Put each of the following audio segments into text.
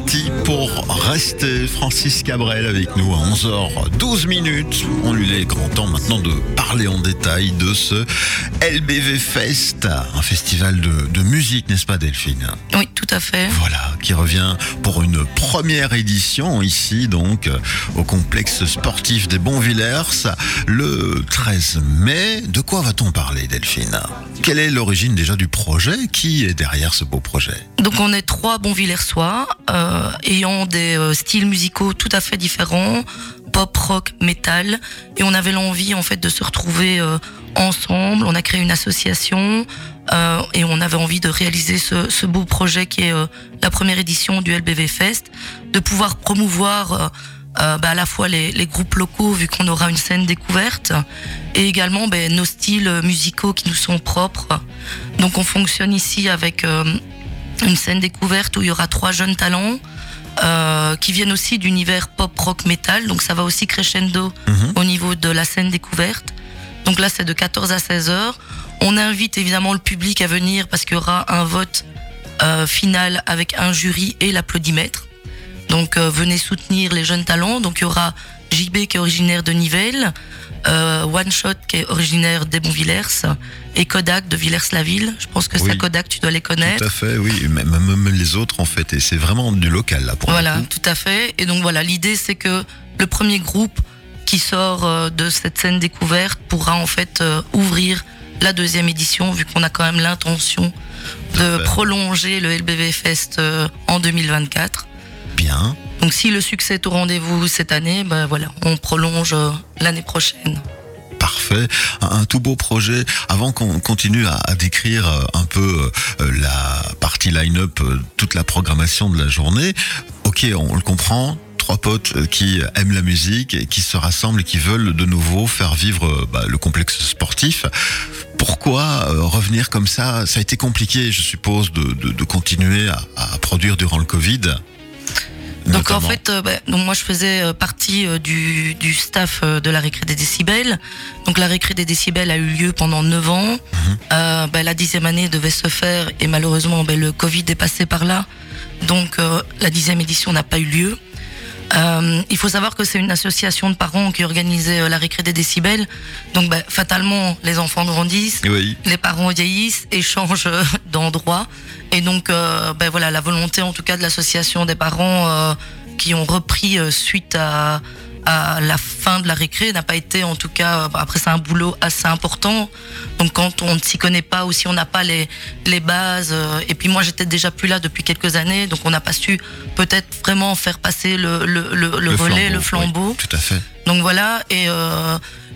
parti pour rester. Francis Cabrel avec nous à 11h12 minutes. On lui est grand temps maintenant de parler en détail de ce LBV Fest, un festival de, de musique, n'est-ce pas Delphine? Oui, tout à fait. Voilà, qui revient pour une première édition ici, donc, au complexe sportif des Bonvillers, le 13 mai. De quoi va-t-on parler, Delphine? Quelle est l'origine déjà du projet? Qui est derrière ce beau projet? Donc on est trois Bonvillersois euh, ayant des euh, styles musicaux tout à fait différents, pop, rock, métal, et on avait l'envie en fait de se retrouver euh, ensemble. On a créé une association euh, et on avait envie de réaliser ce, beau projet qui est euh, la première édition du LBV Fest, de pouvoir promouvoir euh, euh, bah, à la fois les, groupes locaux vu qu'on aura une scène découverte et également ben, nos styles musicaux qui nous sont propres. Donc on fonctionne ici avec euh, une scène découverte où il y aura trois jeunes talents euh, qui viennent aussi d'univers pop rock metal. Donc ça va aussi crescendo Mhm. au niveau de la scène découverte. Donc là c'est de 14 à 16 heures. On invite évidemment le public à venir parce qu'il y aura un vote euh, final avec un jury et l'applaudimètre. Donc euh, venez soutenir les jeunes talents. Donc il y aura JB qui est originaire de Nivelles, euh, One Shot qui est originaire des Bonvillers et Kodak de Villers-la-Ville. Je pense que Oui. c'est Kodak, tu dois les connaître. Tout à fait, oui, même, même les autres en fait, et c'est vraiment du local là pour Voilà, tout à fait. Et donc voilà, l'idée c'est que le premier groupe qui sort euh, de cette scène découverte pourra en fait euh, ouvrir la deuxième édition, vu qu'on a quand même l'intention de prolonger le LBV Fest en 2024. Bien. Donc si le succès est au rendez-vous cette année, ben voilà, on prolonge euh, l'année prochaine. Parfait, un, tout beau projet. Avant qu'on continue à, à décrire euh, un peu euh, la partie line-up, toute la programmation de la journée, ok, on le comprend. Trois potes qui aiment la musique et qui se rassemblent et qui veulent de nouveau faire vivre bah, le complexe sportif. Pourquoi revenir comme ça? Ça a été compliqué, je suppose, de, de, de continuer à, à produire durant le Covid. Donc en fait, euh, bah, donc moi je faisais euh, partie euh, du, du staff euh, de la récré des décibels. Donc la récré des décibels a eu lieu pendant 9 ans. Bah, la dixième année devait se faire et malheureusement bah, le Covid est passé par là. Donc la dixième édition n'a pas eu lieu. Il faut savoir que c'est une association de parents qui organisait la récré des décibels. Donc bah, fatalement, les enfants grandissent Oui, les parents vieillissent et changent euh, d'endroit. Et donc, euh, ben voilà, la volonté en tout cas de l'association des parents euh, qui ont repris euh, suite à, à la fin de la récré n'a pas été en tout cas. après, c'est un boulot assez important. Donc, quand on ne s'y connaît pas ou si on n'a pas les les bases. et puis moi, j'étais déjà plus là depuis quelques années, donc on n'a pas su peut-être vraiment faire passer le le, le, le relais, le flambeau. oui, tout à fait. Donc voilà, et,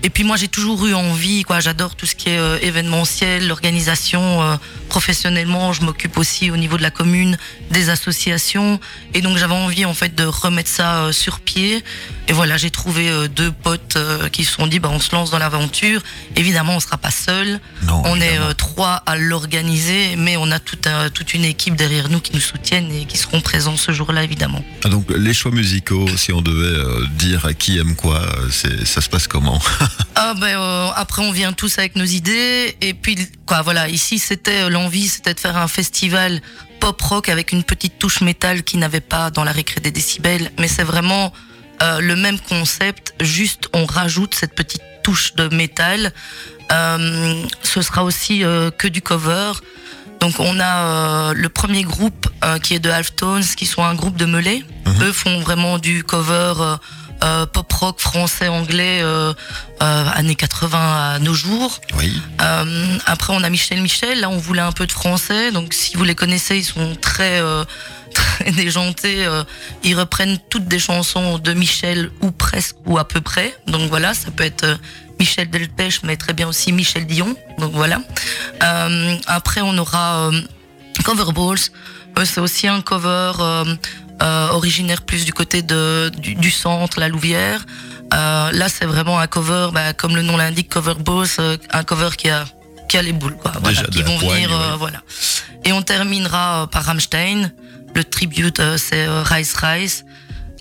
et puis moi j'ai toujours eu envie, quoi. J'adore tout ce qui est euh, événementiel, l'organisation. euh, professionnellement, je m'occupe aussi au niveau de la commune des associations, et donc j'avais envie en fait de remettre ça euh, sur pied. Et voilà, j'ai trouvé deux potes qui se sont dit, bah on se lance dans l'aventure. Évidemment, on sera pas seul. Non, on est évidemment. trois à l'organiser, mais on a toute, un- toute une équipe derrière nous qui nous soutiennent et qui seront présents ce jour-là, évidemment. Ah, Donc les choix musicaux, si on devait dire qui aime quoi, ça se passe comment? Ah ben euh, après on vient tous avec nos idées. Et puis quoi voilà ici c'était euh, l'envie c'était de faire un festival pop rock avec une petite touche métal qui n'avait pas dans la récré des décibels. Mais c'est vraiment euh, le même concept. Juste on rajoute cette petite touche de métal. Euh, ce sera aussi euh, que du cover. Donc on a euh, le premier groupe euh, qui est de Halftones qui sont un groupe de Melay eux font vraiment du cover euh, euh, pop rock français anglais euh, euh, années 80 à nos jours. Oui. Après on a Michel Michel, là on voulait un peu de français, donc si vous les connaissez ils sont très très déjantés, ils reprennent toutes des chansons de Michel ou presque ou à peu près, donc voilà ça peut être Michel Delpech mais très bien aussi Michel Dion, donc voilà. Après on aura Cover Balls, c'est aussi un cover euh, originaire plus du côté de, du, du centre, la Louvière. Euh, là, c'est vraiment un cover, bah, comme le nom l'indique, Cover Boss, euh, un cover qui a, qui a les boules, quoi. Voilà, Déjà qui vont poigne, venir, euh, ouais. voilà. Et on terminera par Rammstein. Le tribute, c'est Rise Rise.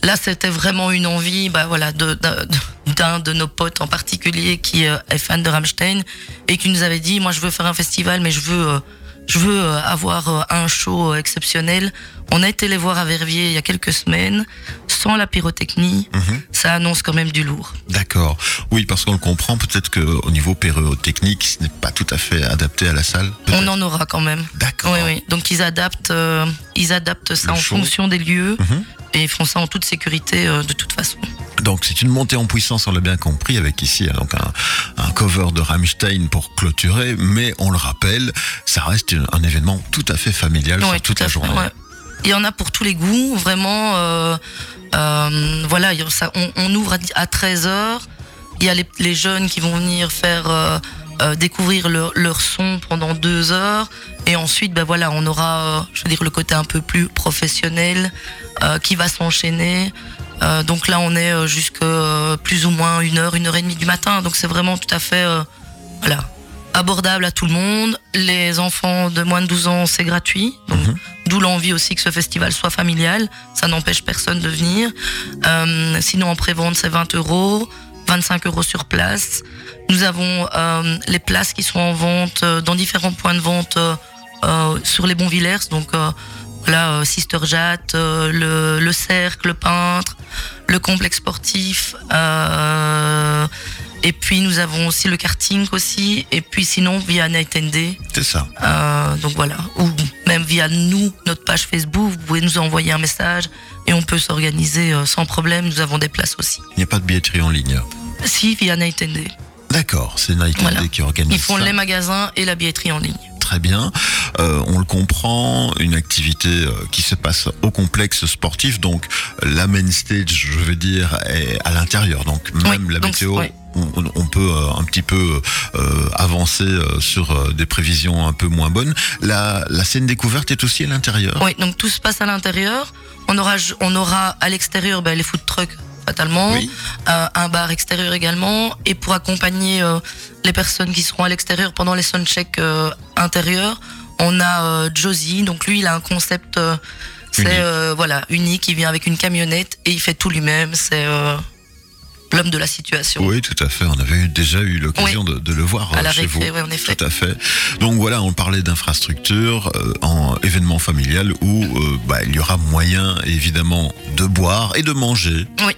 Là, c'était vraiment une envie, bah voilà, de- de- de- d'un de nos potes en particulier qui est fan de Rammstein et qui nous avait dit, moi, je veux faire un festival, mais je veux euh, je veux euh, avoir euh, un show exceptionnel. On a été les voir à Verviers il y a quelques semaines, sans la pyrotechnie. Mhm. Ça annonce quand même du lourd. D'accord. Oui, parce qu'on le comprend, peut-être qu'au niveau pyrotechnique, ce n'est pas tout à fait adapté à la salle. On en aura quand même. D'accord. Oui, oui. Donc ils adaptent, euh, ils adaptent ça Le en show. fonction des lieux Mhm. et ils font ça en toute sécurité euh, de toute façon. Donc c'est une montée en puissance, on l'a bien compris, avec ici hein, donc un, un cover de Rammstein pour clôturer, mais on le rappelle, ça reste un événement tout à fait familial Ouais, sur toute la fait, journée. ouais. Il y en a pour tous les goûts, vraiment. euh, euh, voilà, ça, on, on ouvre à, dix- à 13h. Il y a les, les jeunes qui vont venir faire euh, euh, découvrir leur, leur son pendant deux heures. Et ensuite, ben voilà, on aura, euh, je veux dire, le côté un peu plus professionnel euh, qui va s'enchaîner. Euh, donc là, on est jusque plus ou moins une heure, une heure et demie du matin. Donc c'est vraiment tout à fait, euh, voilà, abordable à tout le monde. Les enfants de moins de 12 ans, c'est gratuit. Donc, Mhm. D'où l'envie aussi que ce festival soit familial. Ça n'empêche personne de venir. Sinon, en prévente, c'est 20 euros. 25 euros sur place. Nous avons les places qui sont en vente dans différents points de vente sur les Bonvillers. Donc, euh, voilà, euh, Sister Jat, euh, le, le Cercle, le Peintre, le complexe sportif. euh, et puis, nous avons aussi le karting aussi. Et puis, sinon, via Night and Day. C'est ça. Euh, donc voilà. Ou même via nous, notre page Facebook, vous pouvez nous envoyer un message et on peut s'organiser euh, sans problème. Nous avons des places aussi. Il n'y a pas de billetterie en ligne. Si, via Night and Day. D'accord, c'est Night and Voilà. Day qui organise Ils font ça. les magasins et la billetterie en ligne. Très bien. Euh, on le comprend, une activité euh, qui se passe au complexe sportif, donc la main stage, je veux dire, est à l'intérieur. Donc même Oui, la donc, météo, on, on peut euh, un petit peu euh, avancer euh, sur des prévisions un peu moins bonnes. La, la scène découverte est aussi à l'intérieur. Oui, donc tout se passe à l'intérieur. On aura, on aura à l'extérieur ben, les food trucks, fatalement. Oui. Euh, un bar extérieur également. Et pour accompagner euh, les personnes qui seront à l'extérieur pendant les soundchecks euh, intérieurs, on a euh, Josie. Donc lui, il a un concept, c'est Unique. voilà unique. Il vient avec une camionnette et il fait tout lui-même. C'est l'homme de la situation. Oui, tout à fait. On avait déjà eu l'occasion de, de le voir À la chez vous. oui, en effet. Tout à fait. Donc voilà, on parlait d'infrastructures euh, en événement familial où euh, bah, il y aura moyen évidemment de boire et de manger. Oui.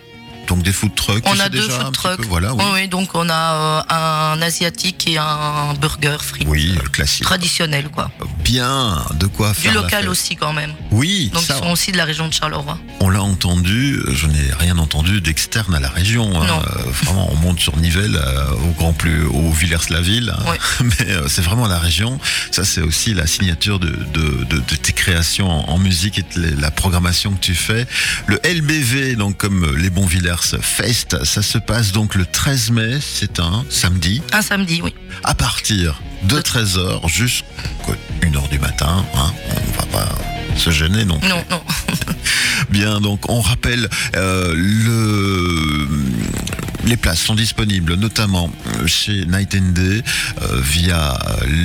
Donc des food trucks. On a deux food trucks. peu, voilà, oui. Donc on a euh, un asiatique et un burger free. Oui, le classique. Traditionnel, quoi. Bien, de quoi Du faire la local aussi, quand même. Oui, Donc, ça, ils sont aussi de la région de Charleroi. on l'a entendu. Je n'ai rien entendu d'externe à la région. hein. Non. Euh, vraiment, on monte sur Nivelles, euh, au grand plus, au Villers-la-Ville. Mais c'est vraiment la région. Ça, c'est aussi la signature de, de, de, de tes créations en, en musique et de la programmation que tu fais. Le LBV, donc comme les Bons Villers Fest, ça se passe donc le 13 mai. C'est un samedi Un samedi, oui. à partir de 13h jusqu'à 1h du matin. Hein. On va pas se gêner non plus. Non, non. Bien, donc on rappelle euh, le les places sont disponibles notamment euh, chez Night and Day euh, via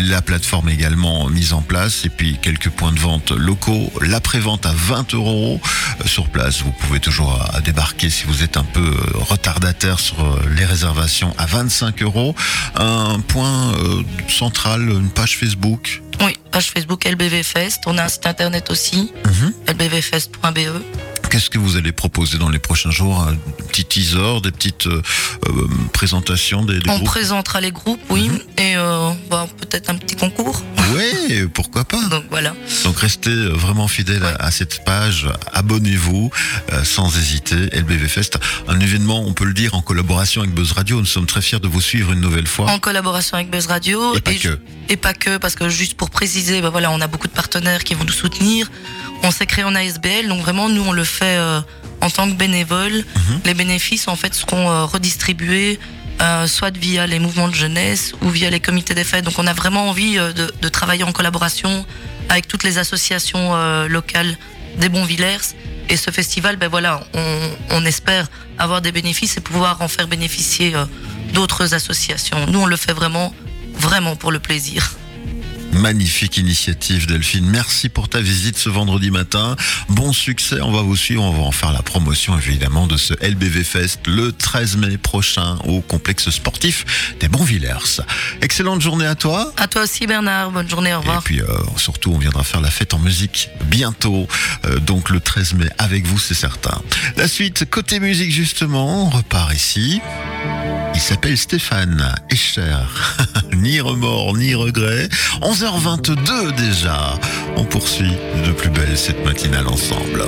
la plateforme également mise en place et puis quelques points de vente locaux. La prévente à 20 euros euh, sur place. Vous pouvez toujours à débarquer si vous êtes un peu retardataire sur les réservations à 25 euros. Un point euh, central, une page Facebook. Oui, page Facebook LBV Fest. On a un site internet aussi, Mhm. lbvfest.be. Qu'est-ce que vous allez proposer dans les prochains jours Un petit teaser, des petites euh, euh, présentations des, des On groupes présentera les groupes, oui, Mhm. et euh, bah, peut-être un petit concours. Oui, pourquoi pas Donc voilà. Donc restez euh, vraiment fidèles à, à cette page, abonnez-vous euh, sans hésiter. LBV Fest, un événement, on peut le dire, en collaboration avec Buzz Radio. Nous sommes très fiers de vous suivre une nouvelle fois. En collaboration avec Buzz Radio. Et pas que. Et pas que, parce que juste pour préciser, bah voilà, on a beaucoup de partenaires qui vont nous soutenir. On s'est créé en ASBL, donc vraiment, nous, on le fait euh, en tant que bénévole. Mhm. Les bénéfices, en fait, seront euh, redistribués, euh, soit via les mouvements de jeunesse ou via les comités des fêtes. Donc, on a vraiment envie euh, de, de travailler en collaboration avec toutes les associations euh, locales des Bons Villers. Et ce festival, ben voilà, on, on espère avoir des bénéfices et pouvoir en faire bénéficier euh, d'autres associations. Nous, on le fait vraiment, vraiment pour le plaisir. Magnifique initiative Delphine. Merci pour ta visite ce vendredi matin. Bon succès, on va vous suivre, on va en faire la promotion évidemment de ce LBV Fest le 13 mai prochain au complexe sportif des Bonvillers. Excellente journée à toi. À toi aussi Bernard, bonne journée, au revoir. Et puis euh, surtout, on viendra faire la fête en musique bientôt, euh, donc le 13 mai avec vous, c'est certain. La suite, côté musique justement, on repart ici. Il s'appelle Stéphane Escher. ni remords, ni regrets. 11h22 déjà. On poursuit de plus belle cette matinale ensemble.